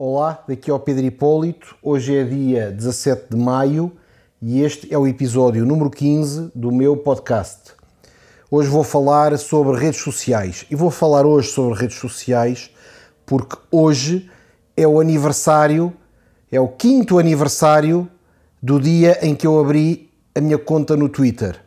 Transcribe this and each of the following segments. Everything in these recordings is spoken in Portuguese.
Olá, daqui é o Pedro Hipólito. Hoje é dia 17 de maio e este é o episódio número 15 do meu podcast. Hoje vou falar sobre redes sociais e vou falar hoje sobre redes sociais porque hoje é o aniversário, é o quinto aniversário do dia em que eu abri a minha conta no Twitter.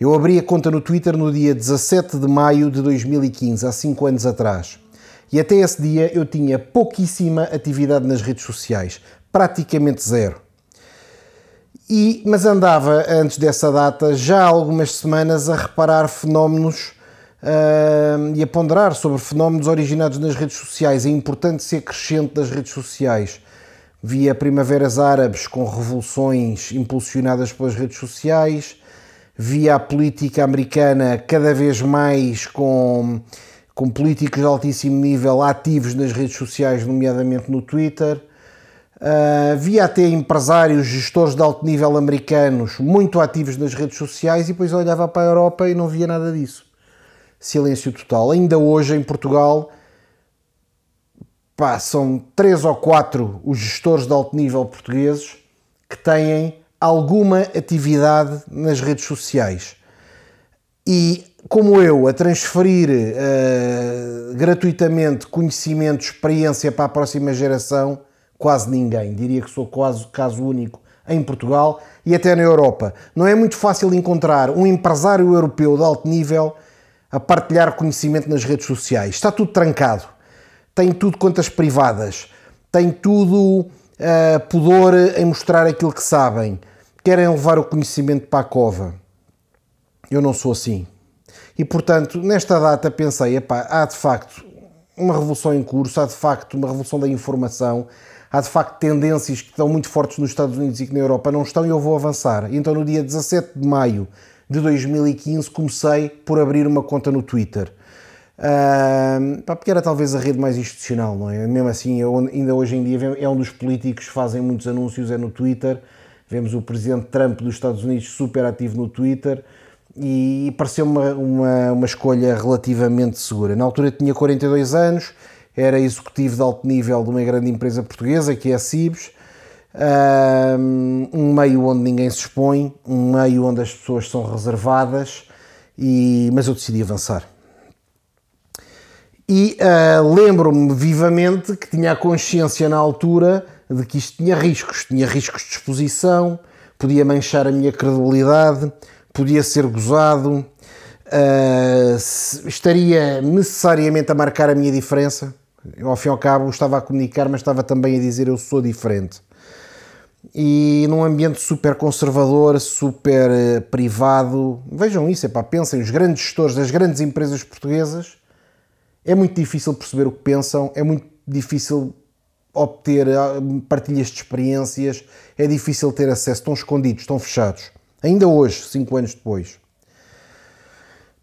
Eu abri a conta no Twitter no dia 17 de maio de 2015, há 5 anos atrás. E até esse dia eu tinha pouquíssima atividade nas redes sociais, praticamente zero. E, mas andava, antes dessa data, já há algumas semanas a reparar fenómenos uh, e a ponderar sobre fenómenos originados nas redes sociais, a importância crescente das redes sociais. Via primaveras árabes com revoluções impulsionadas pelas redes sociais, via a política americana cada vez mais com com políticos de altíssimo nível ativos nas redes sociais, nomeadamente no Twitter. Uh, via até empresários, gestores de alto nível americanos muito ativos nas redes sociais e depois olhava para a Europa e não via nada disso. Silêncio total. Ainda hoje em Portugal pá, são três ou quatro os gestores de alto nível portugueses que têm alguma atividade nas redes sociais. E como eu, a transferir uh, gratuitamente conhecimento, experiência para a próxima geração, quase ninguém. Diria que sou quase caso único em Portugal e até na Europa. Não é muito fácil encontrar um empresário europeu de alto nível a partilhar conhecimento nas redes sociais. Está tudo trancado. Tem tudo contas privadas. Tem tudo uh, pudor em mostrar aquilo que sabem. Querem levar o conhecimento para a cova. Eu não sou assim. E portanto, nesta data pensei, epá, há de facto uma revolução em curso, há de facto uma revolução da informação, há de facto tendências que estão muito fortes nos Estados Unidos e que na Europa não estão e eu vou avançar. Então no dia 17 de maio de 2015 comecei por abrir uma conta no Twitter. Uh, porque era talvez a rede mais institucional, não é? Mesmo assim, eu, ainda hoje em dia é um dos políticos que fazem muitos anúncios, é no Twitter. Vemos o presidente Trump dos Estados Unidos super ativo no Twitter e pareceu uma, uma, uma escolha relativamente segura. Na altura tinha 42 anos, era executivo de alto nível de uma grande empresa portuguesa, que é a Cibes, um meio onde ninguém se expõe, um meio onde as pessoas são reservadas, e, mas eu decidi avançar. E uh, lembro-me vivamente que tinha a consciência na altura de que isto tinha riscos, tinha riscos de exposição, podia manchar a minha credibilidade, podia ser gozado, uh, estaria necessariamente a marcar a minha diferença. Ao fim e ao cabo, estava a comunicar, mas estava também a dizer eu sou diferente. E num ambiente super conservador, super uh, privado, vejam isso, epá, pensem, os grandes gestores das grandes empresas portuguesas, é muito difícil perceber o que pensam, é muito difícil obter ah, partilhas de experiências, é difícil ter acesso, estão escondidos, estão fechados. Ainda hoje, cinco anos depois.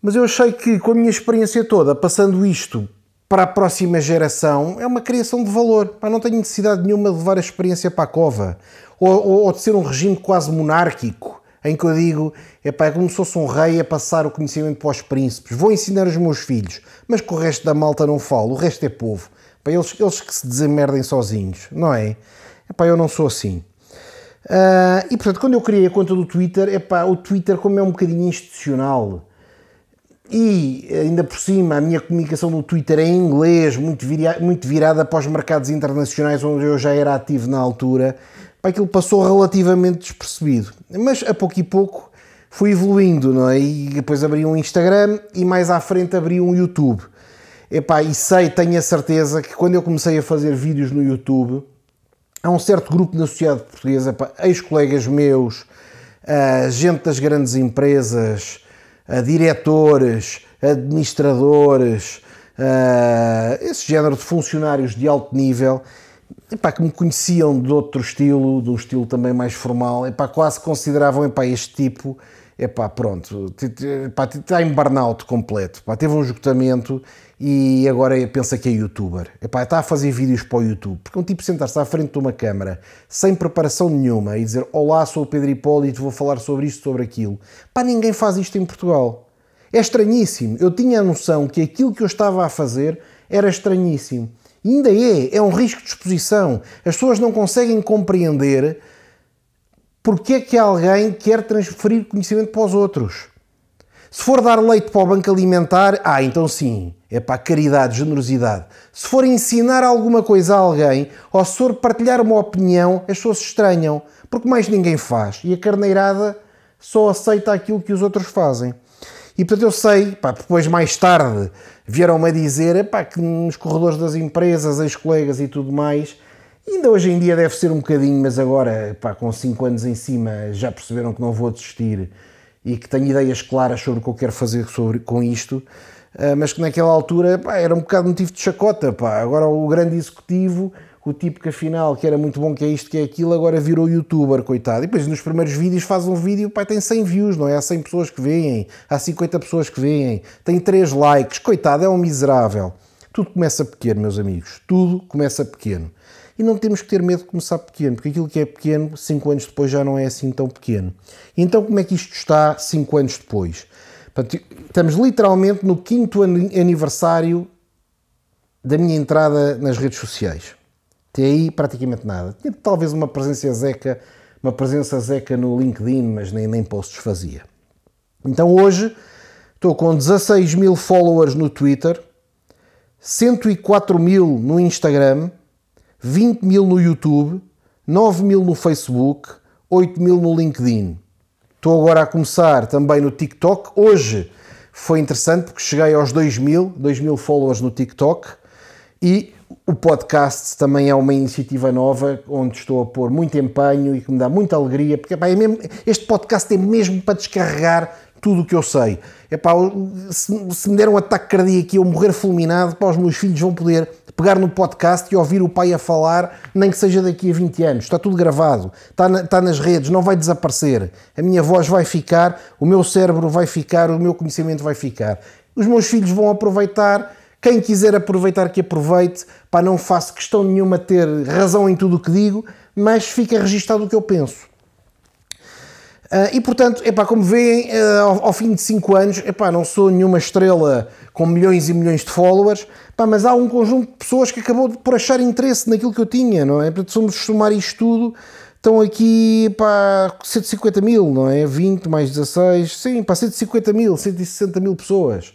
Mas eu achei que com a minha experiência toda, passando isto para a próxima geração, é uma criação de valor. Pá, não tenho necessidade nenhuma de levar a experiência para a cova. Ou, ou, ou de ser um regime quase monárquico, em que eu digo, é é como se fosse um rei a passar o conhecimento para os príncipes. Vou ensinar os meus filhos, mas que o resto da malta não falo, o resto é povo. Pá, eles, eles que se desemerdem sozinhos, não é? É pá, eu não sou assim. Uh, e portanto, quando eu criei a conta do Twitter, epá, o Twitter, como é um bocadinho institucional e ainda por cima a minha comunicação no Twitter é em inglês, muito, vira, muito virada para os mercados internacionais, onde eu já era ativo na altura, epá, aquilo passou relativamente despercebido. Mas a pouco e pouco fui evoluindo, não é? E depois abri um Instagram e mais à frente abri um YouTube. Epá, e sei, tenho a certeza que quando eu comecei a fazer vídeos no YouTube há um certo grupo na sociedade portuguesa, ex-colegas meus, gente das grandes empresas, diretores, administradores, esse género de funcionários de alto nível, epá, que me conheciam de outro estilo, de um estilo também mais formal, epá, quase consideravam epá, este tipo epá, pronto, está em burnout completo, pá, teve um esgotamento e agora pensa que é youtuber. Epá, está a fazer vídeos para o YouTube. Porque um tipo sentar-se à frente de uma câmara sem preparação nenhuma e dizer Olá, sou o Pedro Hipólito, vou falar sobre isto, sobre aquilo. Pá, ninguém faz isto em Portugal. É estranhíssimo. Eu tinha a noção que aquilo que eu estava a fazer era estranhíssimo. E ainda é, é um risco de exposição. As pessoas não conseguem compreender porque é que alguém quer transferir conhecimento para os outros. Se for dar leite para o banco alimentar, ah, então sim, é para caridade, generosidade. Se for ensinar alguma coisa a alguém, ou se for partilhar uma opinião, as pessoas estranham, porque mais ninguém faz. E a carneirada só aceita aquilo que os outros fazem. E portanto eu sei, pá, depois mais tarde vieram-me a dizer pá, que nos corredores das empresas, ex-colegas e tudo mais, Ainda hoje em dia deve ser um bocadinho, mas agora, pá, com 5 anos em cima, já perceberam que não vou desistir e que tenho ideias claras sobre o que eu quero fazer sobre, com isto, uh, mas que naquela altura pá, era um bocado motivo de chacota. Pá. Agora o grande executivo, o tipo que afinal que era muito bom, que é isto, que é aquilo, agora virou youtuber, coitado. E depois nos primeiros vídeos faz um vídeo, pá, tem 100 views, não é? Há 100 pessoas que veem, há 50 pessoas que veem, tem 3 likes, coitado, é um miserável. Tudo começa pequeno, meus amigos, tudo começa pequeno. E não temos que ter medo de começar pequeno, porque aquilo que é pequeno, 5 anos depois já não é assim tão pequeno. Então, como é que isto está 5 anos depois? Estamos literalmente no quinto aniversário da minha entrada nas redes sociais. Até aí, praticamente nada. Tinha talvez uma presença zeca, uma presença zeca no LinkedIn, mas nem, nem posts fazia. Então, hoje, estou com 16 mil followers no Twitter, 104 mil no Instagram 20 mil no YouTube, 9 mil no Facebook, 8 mil no LinkedIn. Estou agora a começar também no TikTok. Hoje foi interessante porque cheguei aos 2 mil, 2 mil followers no TikTok e o podcast também é uma iniciativa nova onde estou a pôr muito empenho e que me dá muita alegria, porque é mesmo, este podcast é mesmo para descarregar tudo o que eu sei. Epá, se, se me der um ataque cardíaco e eu morrer fulminado, pá, os meus filhos vão poder pegar no podcast e ouvir o pai a falar, nem que seja daqui a 20 anos. Está tudo gravado, está, na, está nas redes, não vai desaparecer. A minha voz vai ficar, o meu cérebro vai ficar, o meu conhecimento vai ficar. Os meus filhos vão aproveitar. Quem quiser aproveitar, que aproveite. Pá, não faço questão nenhuma ter razão em tudo o que digo, mas fica registado o que eu penso. Uh, e portanto, epá, como veem, uh, ao, ao, fim de 5 anos, epá, não sou nenhuma estrela com milhões e milhões de followers, epá, mas há um conjunto de pessoas que acabou por achar interesse naquilo que eu tinha, não é? Portanto, somos somar isto tudo, estão aqui para 150 mil, não é? 20 mais 16, sim, para 150 mil, 160 mil pessoas.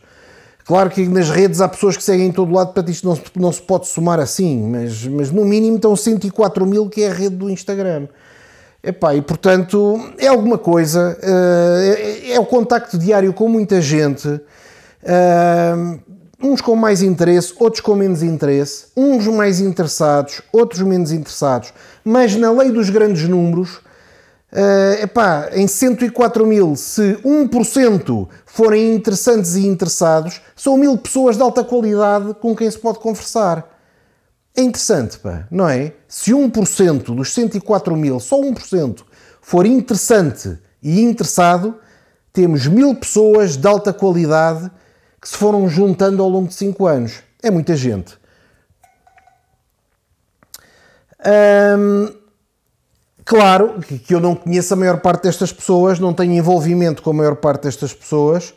Claro que nas redes há pessoas que seguem em todo lado, portanto isto não, não se pode somar assim, mas, mas no mínimo estão 104 mil, que é a rede do Instagram. Epá, e portanto é alguma coisa, uh, é, é, o contacto diário com muita gente, uh, uns com mais interesse, outros com menos interesse, uns mais interessados, outros menos interessados, mas na lei dos grandes números, uh, epá, em 104 mil, se 1% forem interessantes e interessados, são mil pessoas de alta qualidade com quem se pode conversar. É interessante, pá, não é? Se 1% dos 104 mil, só 1%, for interessante e interessado, temos mil pessoas de alta qualidade que se foram juntando ao longo de 5 anos. É muita gente. Hum, claro que eu não conheço a maior parte destas pessoas, não tenho envolvimento com a maior parte destas pessoas,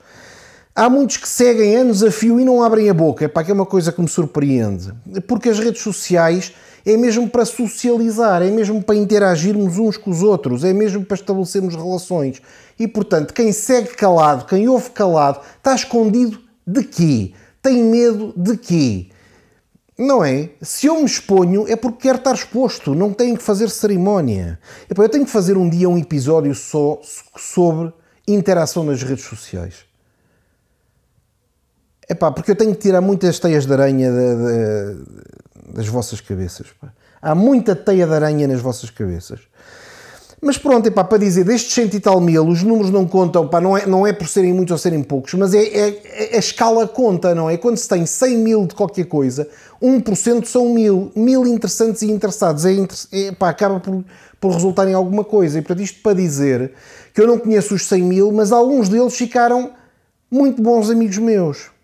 Há muitos que seguem anos a fio e não abrem a boca, para que é uma coisa que me surpreende. Porque as redes sociais é mesmo para socializar, é mesmo para interagirmos uns com os outros, é mesmo para estabelecermos relações. E portanto, quem segue calado, quem ouve calado, está escondido de quê? Tem medo de quê? Não é? Se eu me exponho é porque quero estar exposto, não tenho que fazer cerimónia. Eu tenho que fazer um dia um episódio só sobre interação nas redes sociais. É pá, porque eu tenho que tirar muitas teias de aranha de, de, das vossas cabeças. Pá. Há muita teia de aranha nas vossas cabeças. Mas pronto, epá, para dizer, destes cento e tal mil, os números não contam, pá, não, é, não é por serem muitos ou serem poucos, mas é, é, é a escala conta, não é? Quando se tem 100 mil de qualquer coisa, 1% são mil, mil interessantes e interessados, é, é, pá, acaba por, por resultar em alguma coisa. E portanto, isto para dizer que eu não conheço os 100 mil, mas alguns deles ficaram muito bons amigos meus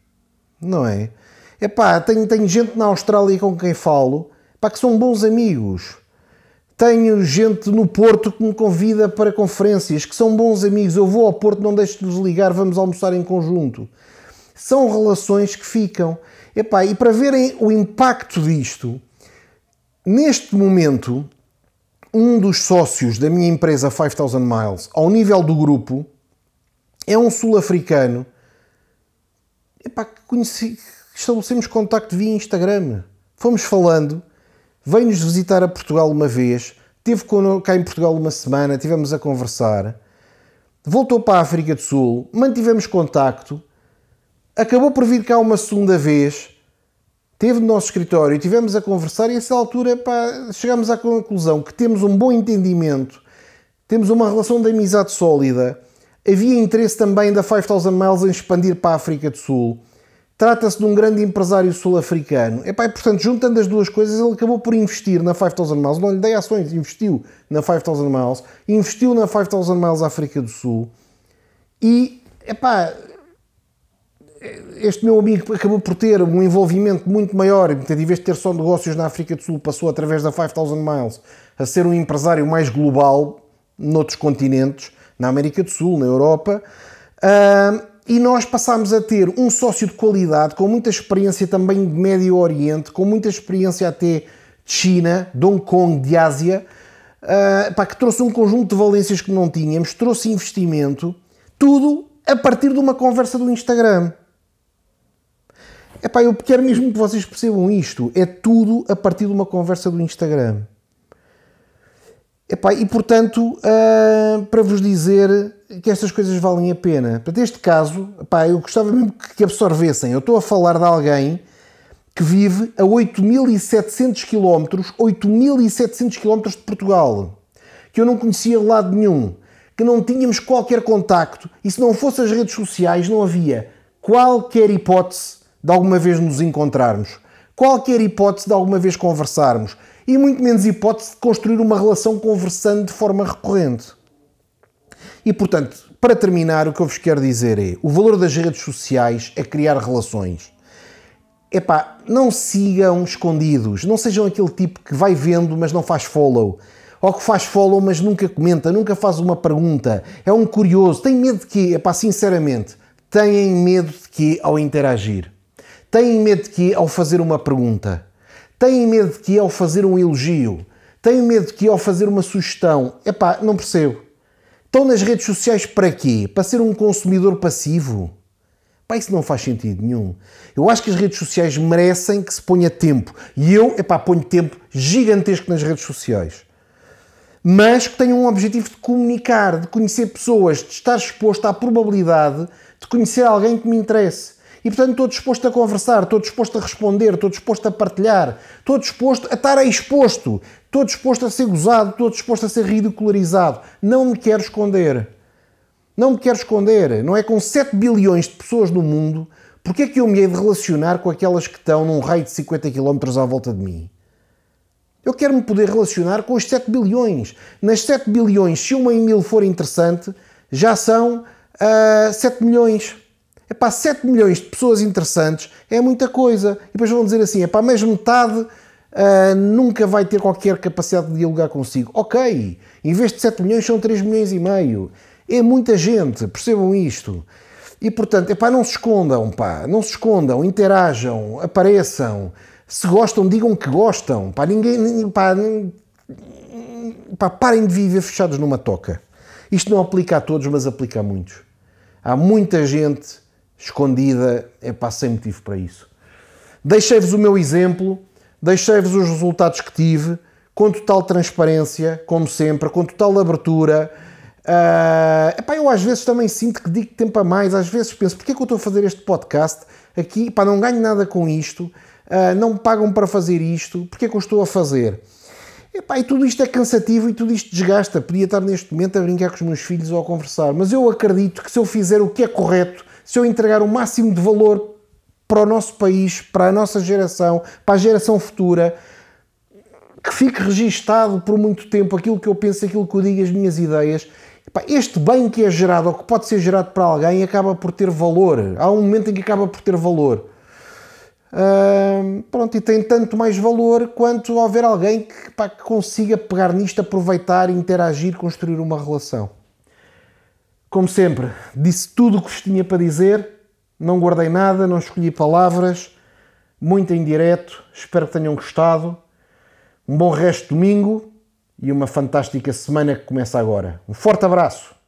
não é? É tenho, tenho gente na Austrália com quem falo, pá, que são bons amigos. Tenho gente no Porto que me convida para conferências, que são bons amigos. Eu vou ao Porto, não deixo de vos ligar, vamos almoçar em conjunto. São relações que ficam. Epá, e para verem o impacto disto, neste momento, um dos sócios da minha empresa 5000 Miles, ao nível do grupo, é um sul-africano epá, conheci, estabelecemos contacto via Instagram. Fomos falando, veio-nos visitar a Portugal uma vez, teve cá em Portugal uma semana, tivemos a conversar, voltou para a África do Sul, mantivemos contacto, acabou por vir cá uma segunda vez, teve no nosso escritório, tivemos a conversar. E a essa altura chegámos à conclusão que temos um bom entendimento, temos uma relação de amizade sólida, havia interesse também da 5000 Miles em expandir para a África do Sul. Trata-se de um grande empresário sul-africano. E, portanto, juntando as duas coisas, ele acabou por investir na 5000 Miles. Não lhe dei ações, investiu na 5000 Miles. Investiu na 5000 Miles África do Sul. E, epá, este meu amigo acabou por ter um envolvimento muito maior. Portanto, em vez de ter só negócios na África do Sul, passou através da 5000 Miles a ser um empresário mais global noutros continentes, na América do Sul, na Europa. Uh, e nós passámos a ter um sócio de qualidade, com muita experiência também de Médio Oriente, com muita experiência até de China, de Hong Kong, de Ásia, uh, pá, que trouxe um conjunto de valências que não tínhamos, trouxe investimento, tudo a partir de uma conversa do Instagram. Epá, eu quero mesmo que vocês percebam isto. É tudo a partir de uma conversa do Instagram. Epá, e portanto, uh, para vos dizer que estas coisas valem a pena. Portanto, este caso, epá, eu gostava mesmo que absorvessem. Eu estou a falar de alguém que vive a 8.700 km, 8.700 km de Portugal, que eu não conhecia de lado nenhum, que não tínhamos qualquer contacto, e se não fossem as redes sociais não havia qualquer hipótese de alguma vez nos encontrarmos, qualquer hipótese de alguma vez conversarmos e muito menos hipótese de construir uma relação conversando de forma recorrente. E portanto, para terminar, o que eu vos quero dizer é: o valor das redes sociais é criar relações. Epá, não sigam escondidos, não sejam aquele tipo que vai vendo, mas não faz follow. Ou que faz follow, mas nunca comenta, nunca faz uma pergunta. É um curioso. Tem medo de quê? Epá, sinceramente, têm medo de quê ao interagir? Têm medo de quê ao fazer uma pergunta? Têm medo que ao fazer um elogio? Têm medo que ao fazer uma sugestão? Epá, não percebo. Estão nas redes sociais para quê? Para ser um consumidor passivo? Pá, isso não faz sentido nenhum. Eu acho que as redes sociais merecem que se ponha tempo. E eu, epá, ponho tempo gigantesco nas redes sociais. Mas que tenham um objetivo de comunicar, de conhecer pessoas, de estar exposto à probabilidade de conhecer alguém que me interesse. E portanto estou disposto a conversar, estou disposto a responder, estou disposto a partilhar, estou disposto a estar exposto, estou disposto a ser gozado, estou disposto a ser ridicularizado. Não me quero esconder. Não me quero esconder. Não é com 7 bilhões de pessoas no mundo, porque é que eu me hei de relacionar com aquelas que estão num raio de 50 km à volta de mim? Eu quero me poder relacionar com os 7 bilhões. Nas 7 bilhões, se uma em mil for interessante, já são uh, ah, 7 milhões. É para 7 milhões de pessoas interessantes é muita coisa. E depois vão dizer assim: é para mais metade uh, nunca vai ter qualquer capacidade de dialogar consigo. Ok, em vez de 7 milhões são 3 milhões e meio. É muita gente, percebam isto. E portanto, é para não se escondam, pá, não se escondam, interajam, apareçam. Se gostam, digam que gostam. Pá, ninguém, pá, pá, parem de viver fechados numa toca. Isto não aplica a todos, mas aplica a muitos. Há muita gente escondida, é pá, sem motivo para isso. Deixei-vos o meu exemplo, deixei-vos os resultados que tive, com total transparência, como sempre, com total abertura. Uh, epá, eu às vezes também sinto que digo tempo a mais, às vezes penso, porquê é que eu estou a fazer este podcast aqui? Epá, não ganho nada com isto, uh, não me pagam para fazer isto, porquê é que eu estou a fazer? Epá, e tudo isto é cansativo e tudo isto desgasta. Podia estar neste momento a brincar com os meus filhos ou a conversar, mas eu acredito que se eu fizer o que é correto, se eu entregar o máximo de valor para o nosso país, para a nossa geração, para a geração futura, que fique registado por muito tempo aquilo que eu penso, aquilo que eu digo, as minhas ideias. Este bem que é gerado ou que pode ser gerado para alguém acaba por ter valor. Há um momento em que acaba por ter valor. Uh, pronto, e tem tanto mais valor quanto houver alguém que, pá, que consiga pegar nisto, aproveitar, interagir, construir uma relação. Como sempre, disse tudo o que vos tinha para dizer, não guardei nada, não escolhi palavras. muito em direto. Espero que tenham gostado. Um bom resto de domingo e uma fantástica semana que começa agora. Um forte abraço!